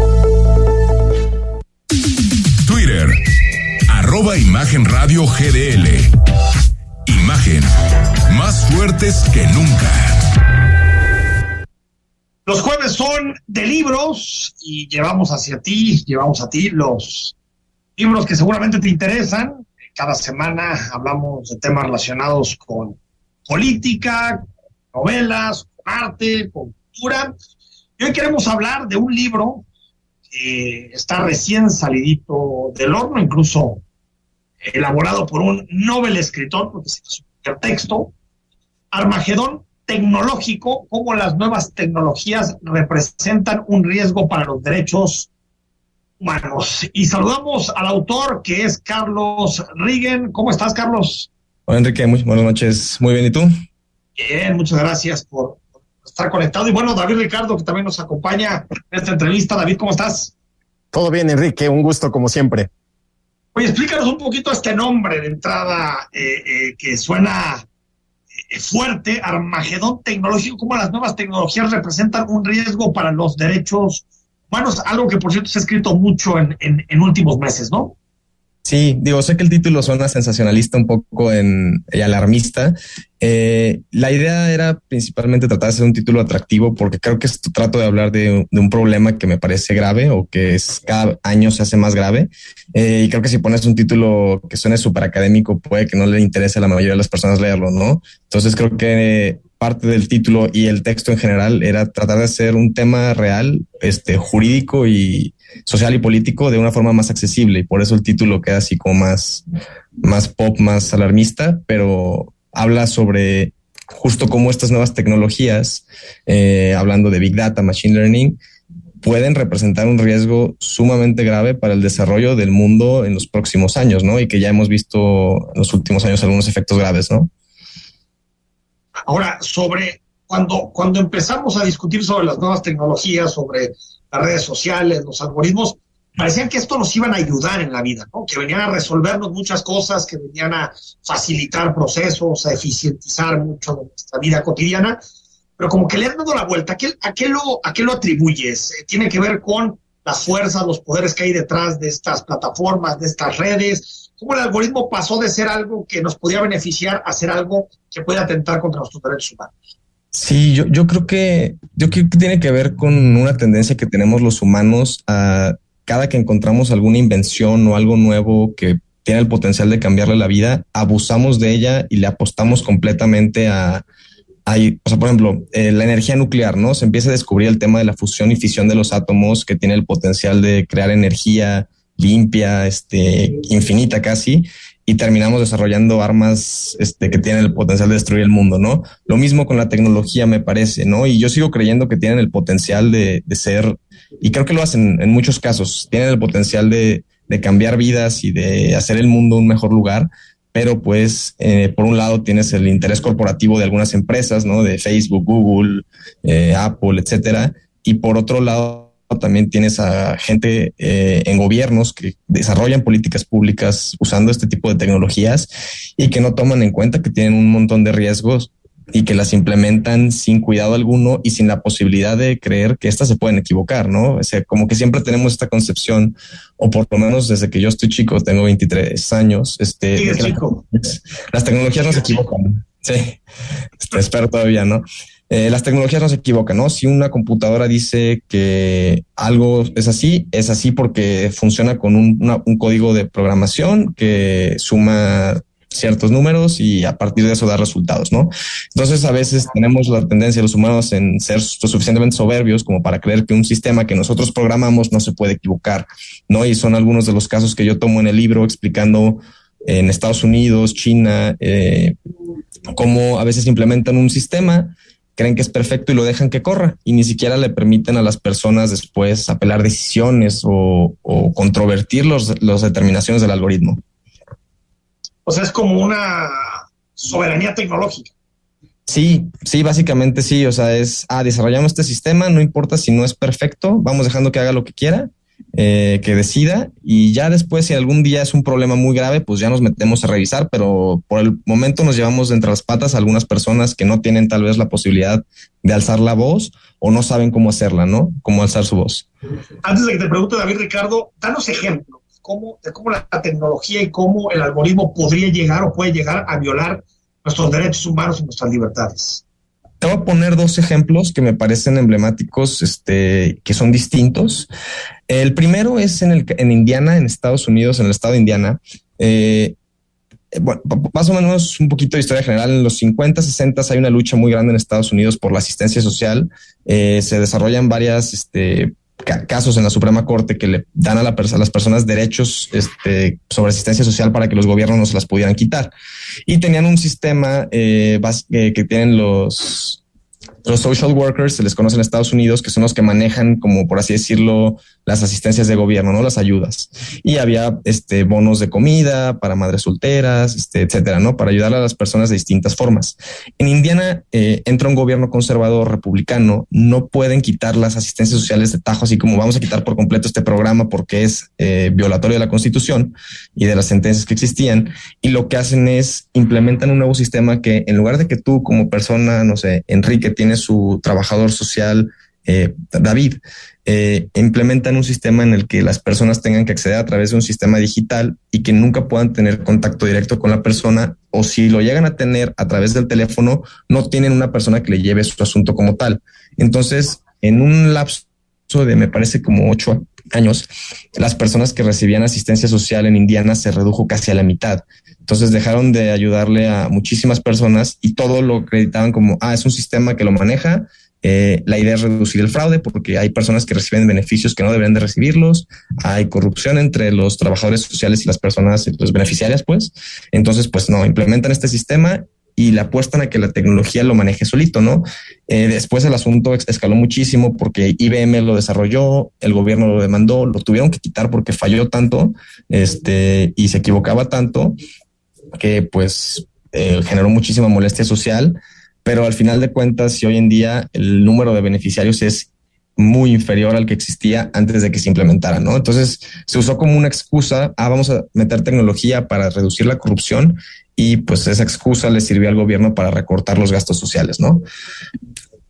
Arroba Imagen Radio GDL. Imagen, más fuertes que nunca. Los jueves son de libros y llevamos hacia ti, llevamos a ti los libros que seguramente te interesan. Cada semana hablamos de temas relacionados con política, novelas, con arte, con cultura. Y hoy queremos hablar de un libro que está recién salidito del horno, incluso elaborado por un Nobel escritor, porque es un texto, Armagedón tecnológico, cómo las nuevas tecnologías representan un riesgo para los derechos humanos. Y saludamos al autor que es Carlos Rigen. ¿Cómo estás, Carlos? Hola, Enrique. Muy buenas noches. Muy bien. ¿Y tú? Bien, muchas gracias por estar conectado. Y bueno, David Ricardo, que también nos acompaña en esta entrevista. David, ¿cómo estás? Todo bien, Enrique. Un gusto, como siempre. Oye, explícanos un poquito este nombre de entrada eh, eh, que suena eh, fuerte, Armagedón tecnológico, cómo las nuevas tecnologías representan un riesgo para los derechos humanos, algo que por cierto se ha escrito mucho en, en últimos meses, ¿no? Sí, digo, sé que el título suena sensacionalista un poco en, y alarmista. Eh, la idea era principalmente tratar de ser un título atractivo porque creo que trato de hablar de, un problema que me parece grave o que es cada año se hace más grave. Eh, y creo que si pones un título que suene súper académico puede que no le interese a la mayoría de las personas leerlo, ¿no? Entonces creo que parte del título y el texto en general era tratar de hacer un tema real, este, jurídico y social y político de una forma más accesible y por eso el título queda así como más, más pop, más alarmista, pero habla sobre justo cómo estas nuevas tecnologías, eh, hablando de Big Data, Machine Learning, pueden representar un riesgo sumamente grave para el desarrollo del mundo en los próximos años, ¿no? Y que ya hemos visto en los últimos años algunos efectos graves, ¿no? Ahora, sobre cuando, cuando empezamos a discutir sobre las nuevas tecnologías, sobre las redes sociales, los algoritmos, parecían que esto nos iban a ayudar en la vida, ¿no? que venían a resolvernos muchas cosas, que venían a facilitar procesos, a eficientizar mucho nuestra vida cotidiana, pero como que le han dado la vuelta. ¿A qué, a qué, lo, a qué lo atribuyes? Eh, ¿Tiene que ver con las fuerzas, los poderes que hay detrás de estas plataformas, de estas redes? Cómo el algoritmo pasó de ser algo que nos podía beneficiar a ser algo que puede atentar contra nuestros derechos humanos. Sí, yo, creo que yo creo que tiene que ver con una tendencia que tenemos los humanos a cada que encontramos alguna invención o algo nuevo que tiene el potencial de cambiarle la vida, abusamos de ella y le apostamos completamente a, o sea, por ejemplo, eh, la energía nuclear, ¿no? Se empieza a descubrir el tema de la fusión y fisión de los átomos que tiene el potencial de crear energía, limpia, este, infinita casi, y terminamos desarrollando armas este, que tienen el potencial de destruir el mundo, ¿no? Lo mismo con la tecnología, me parece, ¿no? Y yo sigo creyendo que tienen el potencial de, de ser, y creo que lo hacen en muchos casos, tienen el potencial de, de cambiar vidas y de hacer el mundo un mejor lugar, pero pues eh, por un lado tienes el interés corporativo de algunas empresas, ¿no? De Facebook, Google, eh, Apple, etcétera, y por otro lado también tienes a gente eh, en gobiernos que desarrollan políticas públicas usando este tipo de tecnologías y que no toman en cuenta que tienen un montón de riesgos y que las implementan sin cuidado alguno y sin la posibilidad de creer que estas se pueden equivocar, ¿no? O sea, como que siempre tenemos esta concepción, o por lo menos desde que yo estoy chico, tengo 23 años, este, las, tecnologías no se equivocan. Sí, este, espero todavía, ¿no? Eh, las tecnologías no se equivocan, ¿no? Si una computadora dice que algo es así, es así porque funciona con un, código de programación que suma ciertos números y a partir de eso da resultados, ¿no? Entonces a veces tenemos la tendencia los humanos en ser lo suficientemente soberbios como para creer que un sistema que nosotros programamos no se puede equivocar, ¿no? Y son algunos de los casos que yo tomo en el libro explicando en Estados Unidos, China, eh, cómo a veces implementan un sistema creen que es perfecto y lo dejan que corra y ni siquiera le permiten a las personas después apelar decisiones o, controvertir los, las determinaciones del algoritmo. O sea, es como una soberanía tecnológica. Sí, sí, básicamente sí. O sea, es, ah, desarrollamos este sistema, no importa si no es perfecto, vamos dejando que haga lo que quiera eh, que decida y ya después si algún día es un problema muy grave, pues ya nos metemos a revisar, pero por el momento nos llevamos entre las patas a algunas personas que no tienen tal vez la posibilidad de alzar la voz o no saben cómo hacerla, ¿no? Cómo alzar su voz. Antes de que te pregunte, David Ricardo, danos ejemplos cómo, de cómo la tecnología y cómo el algoritmo podría llegar o puede llegar a violar nuestros derechos humanos y nuestras libertades. Te voy a poner dos ejemplos que me parecen emblemáticos, este, que son distintos. El primero es en, Indiana, en Estados Unidos, en el estado de Indiana. Eh, bueno, más o menos un poquito de historia general. En los 50, 60 hay una lucha muy grande en Estados Unidos por la asistencia social. Eh, se desarrollan varias este, casos en la Suprema Corte que le dan a, las personas derechos este, sobre asistencia social para que los gobiernos no se las pudieran quitar. Y tenían un sistema eh, que tienen los, los social workers se les conoce en Estados Unidos, que son los que manejan, como por así decirlo, las asistencias de gobierno, no las ayudas. Y había este bonos de comida para madres solteras, este, etcétera, no para ayudar a las personas de distintas formas. En Indiana eh, entra un gobierno conservador republicano, no pueden quitar las asistencias sociales de tajo, así como vamos a quitar por completo este programa porque es eh, violatorio de la Constitución y de las sentencias que existían. Y lo que hacen es implementan un nuevo sistema que en lugar de que tú como persona, no sé, Enrique su trabajador social eh, David, eh, implementan un sistema en el que las personas tengan que acceder a través de un sistema digital y que nunca puedan tener contacto directo con la persona o si lo llegan a tener a través del teléfono, no tienen una persona que le lleve su asunto como tal. Entonces, en un lapso de, me parece, como ocho años, las personas que recibían asistencia social en Indiana se redujo casi a la mitad. Entonces dejaron de ayudarle a muchísimas personas y todo lo acreditaban como, ah, es un sistema que lo maneja. Eh, la idea es reducir el fraude porque hay personas que reciben beneficios que no deberían de recibirlos. Hay corrupción entre los trabajadores sociales y las personas los beneficiarias, pues. Entonces, pues no, implementan este sistema y le apuestan a que la tecnología lo maneje solito, ¿no? Eh, después el asunto escaló muchísimo porque IBM lo desarrolló, el gobierno lo demandó, lo tuvieron que quitar porque falló tanto, este, y se equivocaba tanto que pues eh, generó muchísima molestia social, pero al final de cuentas, si hoy en día el número de beneficiarios es muy inferior al que existía antes de que se implementara, ¿no? Entonces se usó como una excusa, ah, vamos a meter tecnología para reducir la corrupción y pues esa excusa le sirvió al gobierno para recortar los gastos sociales, ¿no?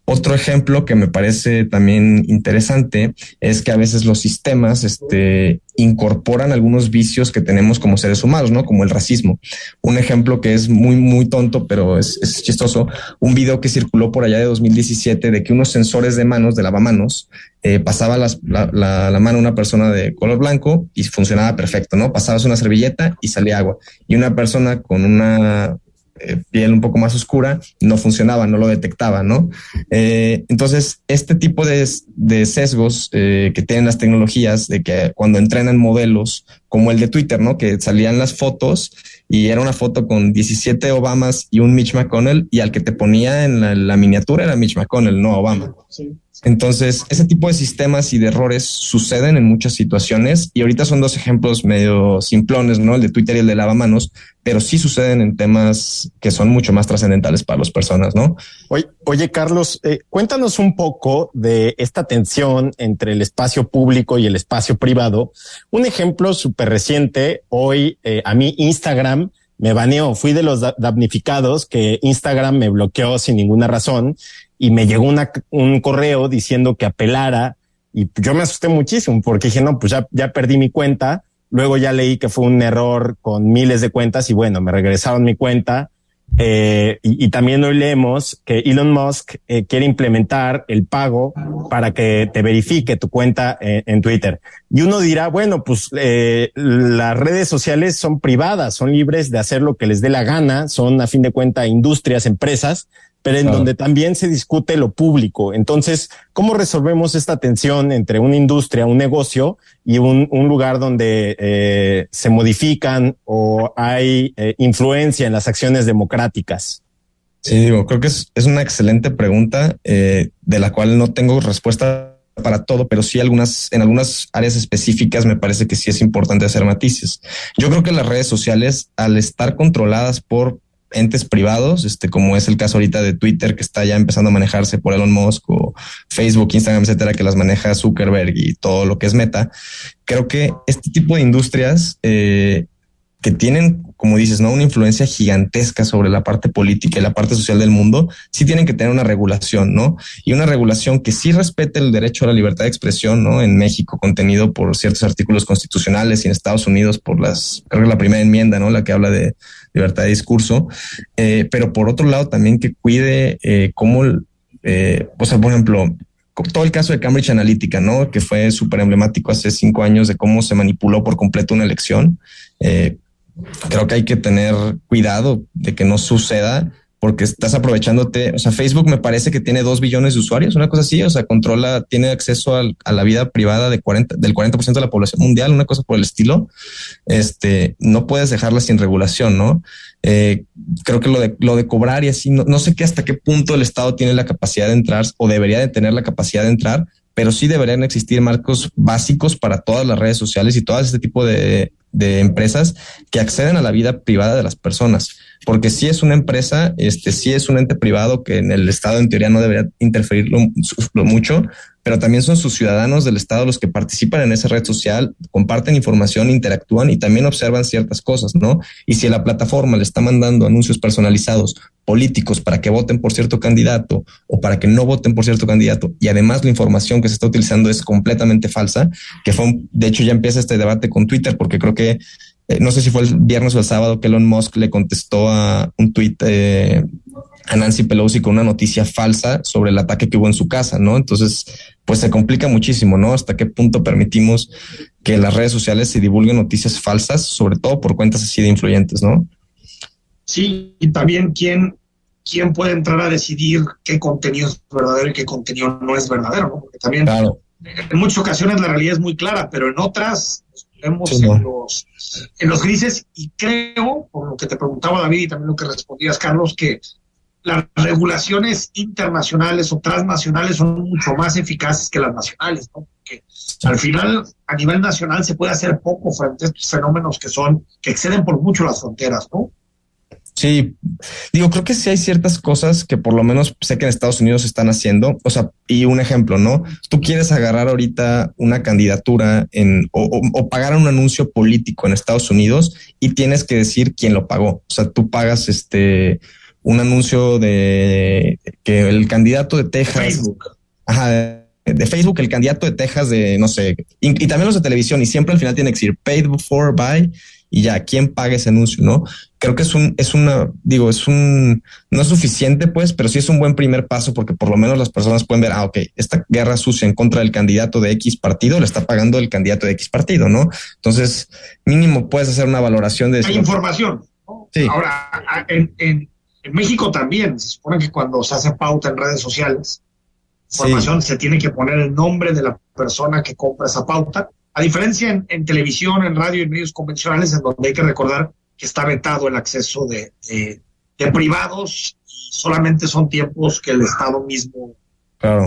Otro ejemplo que me parece también interesante es que a veces los sistemas este, incorporan algunos vicios que tenemos como seres humanos, ¿no? Como el racismo. Un ejemplo que es muy, muy tonto, pero es, chistoso. Un video que circuló por allá de 2017 de que unos sensores de manos, de lavamanos, eh, pasaba la, la, mano a una persona de color blanco y funcionaba perfecto, ¿no? Pasabas una servilleta y salía agua. Y una persona con una piel un poco más oscura, no funcionaba, no lo detectaba, ¿no? Eh, entonces, este tipo de, sesgos eh, que tienen las tecnologías, de que cuando entrenan modelos como el de Twitter, ¿no? Que salían las fotos y era una foto con 17 Obamas y un Mitch McConnell y al que te ponía en la, miniatura era Mitch McConnell, no Obama. Entonces, ese tipo de sistemas y de errores suceden en muchas situaciones y ahorita son dos ejemplos medio simplones, ¿no? El de Twitter y el de lavamanos, pero sí suceden en temas que son mucho más trascendentales para las personas, ¿no? Oye, Carlos, eh, cuéntanos un poco de esta tensión entre el espacio público y el espacio privado. Un ejemplo súper reciente, hoy eh, a mí Instagram me baneó, fui de los damnificados que Instagram me bloqueó sin ninguna razón y me llegó una, un correo diciendo que apelara y yo me asusté muchísimo porque dije, no, pues ya, ya perdí mi cuenta. Luego ya leí que fue un error con miles de cuentas y bueno, me regresaron mi cuenta. Eh, y, también hoy leemos que Elon Musk eh, quiere implementar el pago para que te verifique tu cuenta en, en Twitter. Y uno dirá, bueno, pues eh, las redes sociales son privadas, son libres de hacer lo que les dé la gana, son a fin de cuenta industrias, empresas, pero en donde también se discute lo público. Entonces, ¿cómo resolvemos esta tensión entre una industria, un negocio y un, lugar donde eh, se modifican o hay eh, influencia en las acciones democráticas? Sí, digo, creo que es, una excelente pregunta eh, de la cual no tengo respuesta para todo, pero sí algunas, en algunas áreas específicas me parece que sí es importante hacer matices. Yo creo que las redes sociales, al estar controladas por entes privados, este, como es el caso ahorita de Twitter, que está ya empezando a manejarse por Elon Musk o Facebook, Instagram, etcétera, que las maneja Zuckerberg y todo lo que es Meta. Creo que este tipo de industrias eh, que tienen, como dices, ¿no? Una influencia gigantesca sobre la parte política y la parte social del mundo, sí tienen que tener una regulación, ¿no? Y una regulación que sí respete el derecho a la libertad de expresión, ¿no? En México, contenido por ciertos artículos constitucionales y en Estados Unidos por las, creo que la primera enmienda, ¿no? La que habla de libertad de discurso. Eh, pero por otro lado, también que cuide eh, cómo, eh, o sea, por ejemplo, todo el caso de Cambridge Analytica, ¿no? Que fue súper emblemático hace cinco años de cómo se manipuló por completo una elección. Creo que hay que tener cuidado de que no suceda porque estás aprovechándote. O sea, Facebook me parece que tiene dos billones de usuarios, una cosa así. O sea, controla, tiene acceso a la vida privada de 40, del 40% de la población mundial, una cosa por el estilo. Este, no puedes dejarla sin regulación, ¿no? Eh, creo que lo de, lo de cobrar y así, no, no sé qué hasta qué punto el Estado tiene la capacidad de entrar o debería de tener la capacidad de entrar, pero sí deberían existir marcos básicos para todas las redes sociales y todo este tipo de, de empresas que acceden a la vida privada de las personas. Porque si es una empresa, este sí es un ente privado que en el Estado en teoría no debería interferirlo mucho, pero también son sus ciudadanos del Estado los que participan en esa red social, comparten información, interactúan y también observan ciertas cosas, ¿no? Y si la plataforma le está mandando anuncios personalizados políticos para que voten por cierto candidato o para que no voten por cierto candidato y además la información que se está utilizando es completamente falsa, que fue, de hecho ya empieza este debate con Twitter porque creo que eh, no sé si fue el viernes o el sábado que Elon Musk le contestó a un tweet eh, a Nancy Pelosi con una noticia falsa sobre el ataque que hubo en su casa, ¿no? Entonces, pues se complica muchísimo, ¿no? Hasta qué punto permitimos que las redes sociales se divulguen noticias falsas, sobre todo por cuentas así de influyentes, ¿no? Sí, y también quién, quién puede entrar a decidir qué contenido es verdadero y qué contenido no es verdadero, ¿no? Porque también en muchas ocasiones la realidad es muy clara, pero en otras vemos en, los, en los grises y creo, por lo que te preguntaba David y también lo que respondías, Carlos, que las regulaciones internacionales o transnacionales son mucho más eficaces que las nacionales, ¿no? Porque al final, a nivel nacional, se puede hacer poco frente a estos fenómenos que son, que exceden por mucho las fronteras, ¿no? Sí, digo, creo que sí hay ciertas cosas que por lo menos sé que en Estados Unidos están haciendo. O sea, y un ejemplo, ¿no? Tú quieres agarrar ahorita una candidatura en o, pagar un anuncio político en Estados Unidos y tienes que decir quién lo pagó. O sea, tú pagas este un anuncio de que el candidato de Texas, Facebook. Ajá, de, Facebook, el candidato de Texas de no sé, y, y, también los de televisión, y siempre al final tiene que decir paid for by y ya, ¿quién paga ese anuncio? No creo que es un, es una, digo, es un, no es suficiente, pues, pero sí es un buen primer paso porque por lo menos las personas pueden ver, ah, ok, esta guerra sucia en contra del candidato de X partido le está pagando el candidato de X partido, ¿no? Entonces, mínimo puedes hacer una valoración de. Hay información. Sí. Ahora, en, en, en, México también se supone que cuando se hace pauta en redes sociales, información se tiene que poner el nombre de la persona que compra esa pauta a diferencia en, televisión, en radio y medios convencionales, en donde hay que recordar que está vetado el acceso de, privados y solamente son tiempos que el Estado mismo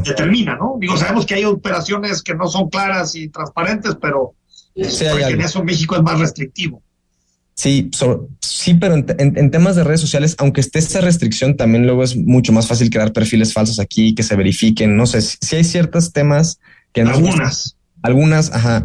determina, ¿no? Digo, sabemos que hay operaciones que no son claras y transparentes, pero en eso México es más restrictivo. Sí, sí, pero en, temas de redes sociales, aunque esté esa restricción, también luego es mucho más fácil crear perfiles falsos aquí, que se verifiquen. No sé si, hay ciertos temas que algunas. Algunas, ajá.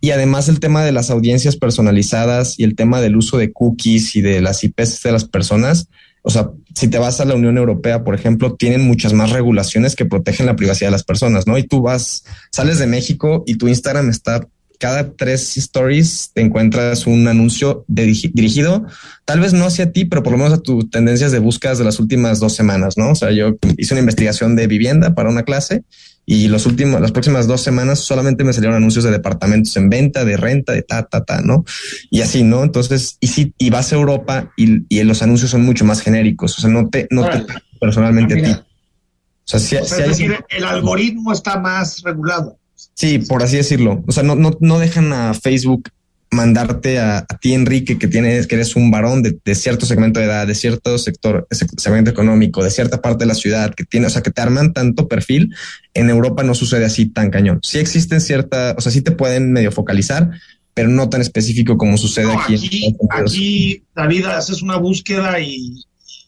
Y además el tema de las audiencias personalizadas y el tema del uso de cookies y de las IPs de las personas. O sea, si te vas a la Unión Europea, por ejemplo, tienen muchas más regulaciones que protegen la privacidad de las personas, ¿no? Y tú vas, sales de México y tu Instagram está cada tres stories te encuentras un anuncio dirigido, tal vez no hacia ti, pero por lo menos a tus tendencias de búsquedas de las últimas dos semanas, ¿no? O sea, yo hice una investigación de vivienda para una clase y los últimos, las próximas dos semanas solamente me salieron anuncios de departamentos en venta, de renta, de ta, ta, ta, ¿no? Y así, ¿no? Entonces, y si, y vas a Europa y, y los anuncios son mucho más genéricos, o sea, no te, no te personalmente a ti. O sea, si, es decir, el algoritmo está más regulado. Sí, por así decirlo. O sea, no, no, no dejan a Facebook mandarte a, ti, Enrique, que tienes, que eres un varón de, cierto segmento de edad, de cierto sector, segmento económico, de cierta parte de la ciudad, que tiene, o sea, que te arman tanto perfil. En Europa no sucede así tan cañón. Sí existen cierta, o sea, sí te pueden medio focalizar, pero no tan específico como sucede aquí. Aquí, aquí, David, haces una búsqueda y,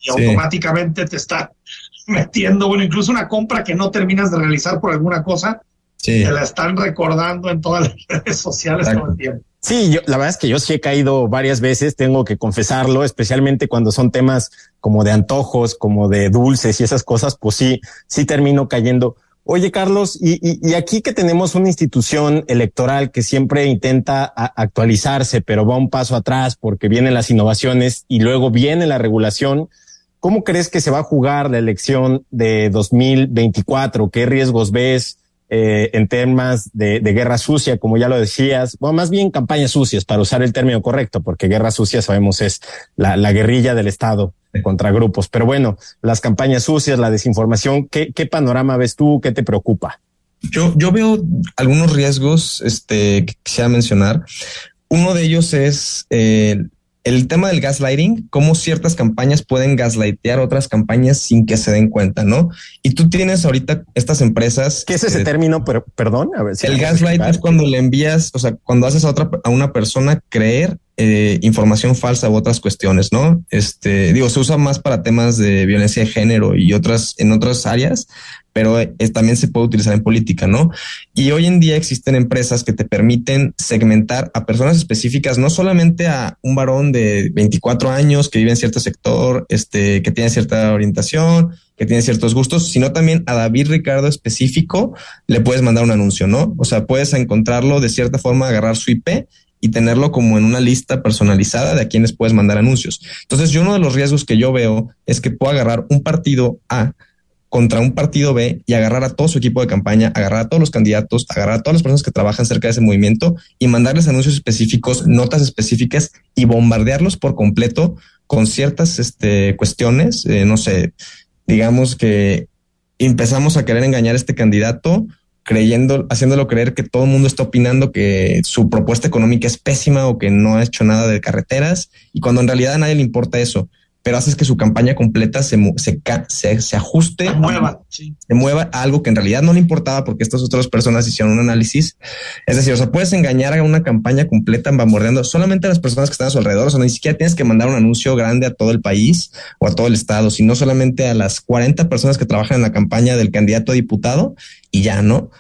automáticamente te está metiendo, bueno, incluso una compra que no terminas de realizar por alguna cosa, te la están recordando en todas las redes sociales todo el tiempo. Sí, yo, la verdad es que yo sí he caído varias veces, tengo que confesarlo, especialmente cuando son temas como de antojos, como de dulces y esas cosas, pues sí, sí termino cayendo. Oye, Carlos, y, y, aquí que tenemos una institución electoral que siempre intenta actualizarse, pero va un paso atrás porque vienen las innovaciones y luego viene la regulación, ¿cómo crees que se va a jugar la elección de 2024? ¿Qué riesgos ves? Eh, en temas de, guerra sucia, como ya lo decías, bueno, más bien campañas sucias, para usar el término correcto, porque guerra sucia sabemos es la, guerrilla del Estado contra grupos. Pero bueno, las campañas sucias, la desinformación, ¿qué, qué panorama ves tú? ¿Qué te preocupa? Yo, yo veo algunos riesgos este, que quisiera mencionar. Uno de ellos es eh, el tema del gaslighting, cómo ciertas campañas pueden gaslightear otras campañas sin que se den cuenta, ¿no? Y tú tienes ahorita estas empresas. ¿Qué es ese término? Pero, perdón, a ver si el gaslight es cuando le envías, o sea, cuando haces a otra, a una persona creer eh, información falsa u otras cuestiones, ¿no? Este, digo, se usa más para temas de violencia de género y otras, en otras áreas, pero también se puede utilizar en política, ¿no? Y hoy en día existen empresas que te permiten segmentar a personas específicas, no solamente a un varón de 24 años que vive en cierto sector, este, que tiene cierta orientación, que tiene ciertos gustos, sino también a David Ricardo específico le puedes mandar un anuncio, ¿no? O sea, puedes encontrarlo de cierta forma, agarrar su IP y tenerlo como en una lista personalizada de a quienes puedes mandar anuncios. Entonces, yo uno de los riesgos que yo veo es que puedo agarrar un partido A contra un partido B y agarrar a todo su equipo de campaña, agarrar a todos los candidatos, agarrar a todas las personas que trabajan cerca de ese movimiento y mandarles anuncios específicos, notas específicas y bombardearlos por completo con ciertas este, cuestiones. Eh, no sé, digamos que empezamos a querer engañar a este candidato creyendo, haciéndolo creer que todo el mundo está opinando que su propuesta económica es pésima o que no ha hecho nada de carreteras y cuando en realidad a nadie le importa eso pero haces que su campaña completa se, se, se, ajuste, se mueva, se mueva a algo que en realidad no le importaba porque estas otras personas hicieron un análisis. Es decir, o sea, puedes engañar a una campaña completa bombardeando solamente a las personas que están a su alrededor. O sea, ni siquiera tienes que mandar un anuncio grande a todo el país o a todo el estado, sino solamente a las 40 personas que trabajan en la campaña del candidato a diputado y ya no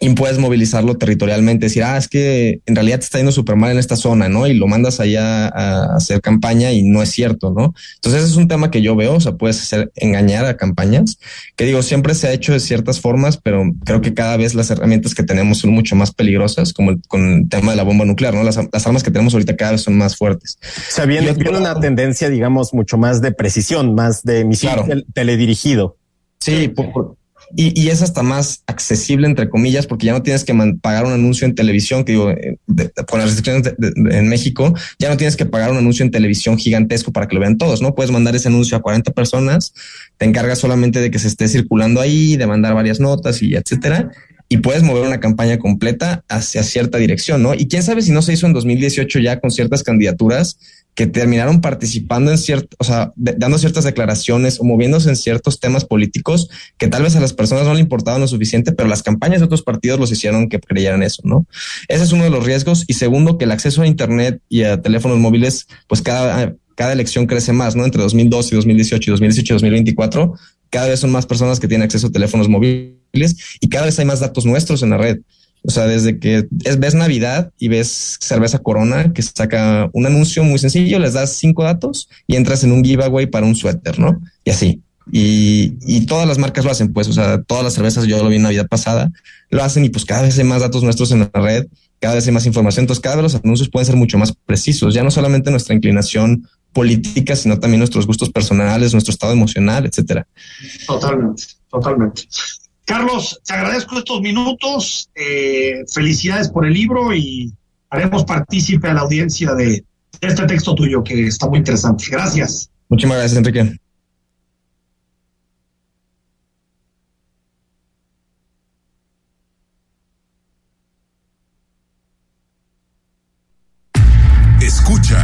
y puedes movilizarlo territorialmente, decir, ah, es que en realidad te está yendo súper mal en esta zona, ¿no? Y lo mandas allá a hacer campaña y no es cierto, ¿no? Entonces ese es un tema que yo veo, o sea, puedes hacer engañar a campañas, que digo, siempre se ha hecho de ciertas formas, pero creo que cada vez las herramientas que tenemos son mucho más peligrosas, como con el tema de la bomba nuclear, ¿no? Las, armas que tenemos ahorita cada vez son más fuertes. O sea, viene, una tendencia, digamos, mucho más de precisión, más de misil teledirigido. Sí, por, y, es hasta más accesible, entre comillas, porque ya no tienes que pagar un anuncio en televisión, que digo, eh, con las restricciones en México, ya no tienes que pagar un anuncio en televisión gigantesco para que lo vean todos, ¿no? Puedes mandar ese anuncio a 40 personas, te encargas solamente de que se esté circulando ahí, de mandar varias notas y etcétera, y puedes mover una campaña completa hacia cierta dirección, ¿no? Y quién sabe si no se hizo en 2018 ya con ciertas candidaturas que terminaron participando en cierto, o sea, dando ciertas declaraciones o moviéndose en ciertos temas políticos que tal vez a las personas no le importaban lo suficiente, pero las campañas de otros partidos los hicieron que creyeran eso, ¿no? Ese es uno de los riesgos. Y segundo, que el acceso a Internet y a teléfonos móviles, pues cada, cada elección crece más, ¿no? Entre 2012 y 2018 y 2018 y 2024, cada vez son más personas que tienen acceso a teléfonos móviles y cada vez hay más datos nuestros en la red. O sea, desde que es, ves Navidad y ves cerveza Corona que saca un anuncio muy sencillo, les das cinco datos y entras en un giveaway para un suéter, ¿no? Y así. Y, y, todas las marcas lo hacen, pues, o sea, todas las cervezas, yo lo vi en Navidad pasada, lo hacen y pues cada vez hay más datos nuestros en la red, cada vez hay más información, entonces cada vez los anuncios pueden ser mucho más precisos, ya no solamente nuestra inclinación política, sino también nuestros gustos personales, nuestro estado emocional, etcétera. Totalmente, totalmente. Carlos, te agradezco estos minutos. Eh, felicidades por el libro y haremos partícipe a la audiencia de, este texto tuyo que está muy interesante. Gracias. Muchísimas gracias, Enrique. Escucha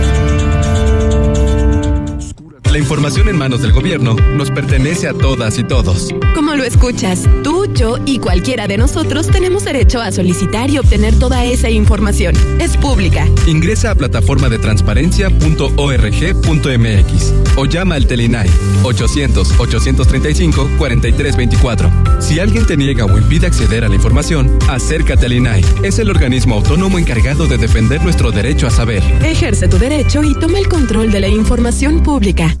La información en manos del gobierno nos pertenece a todas y todos. Como lo escuchas, tú, yo y cualquiera de nosotros tenemos derecho a solicitar y obtener toda esa información. Es pública. Ingresa a plataforma de transparencia.org.mx o llama al Telinai 800-835-4324. Si alguien te niega o impide acceder a la información, acércate al INAI. Es el organismo autónomo encargado de defender nuestro derecho a saber. Ejerce tu derecho y toma el control de la información pública.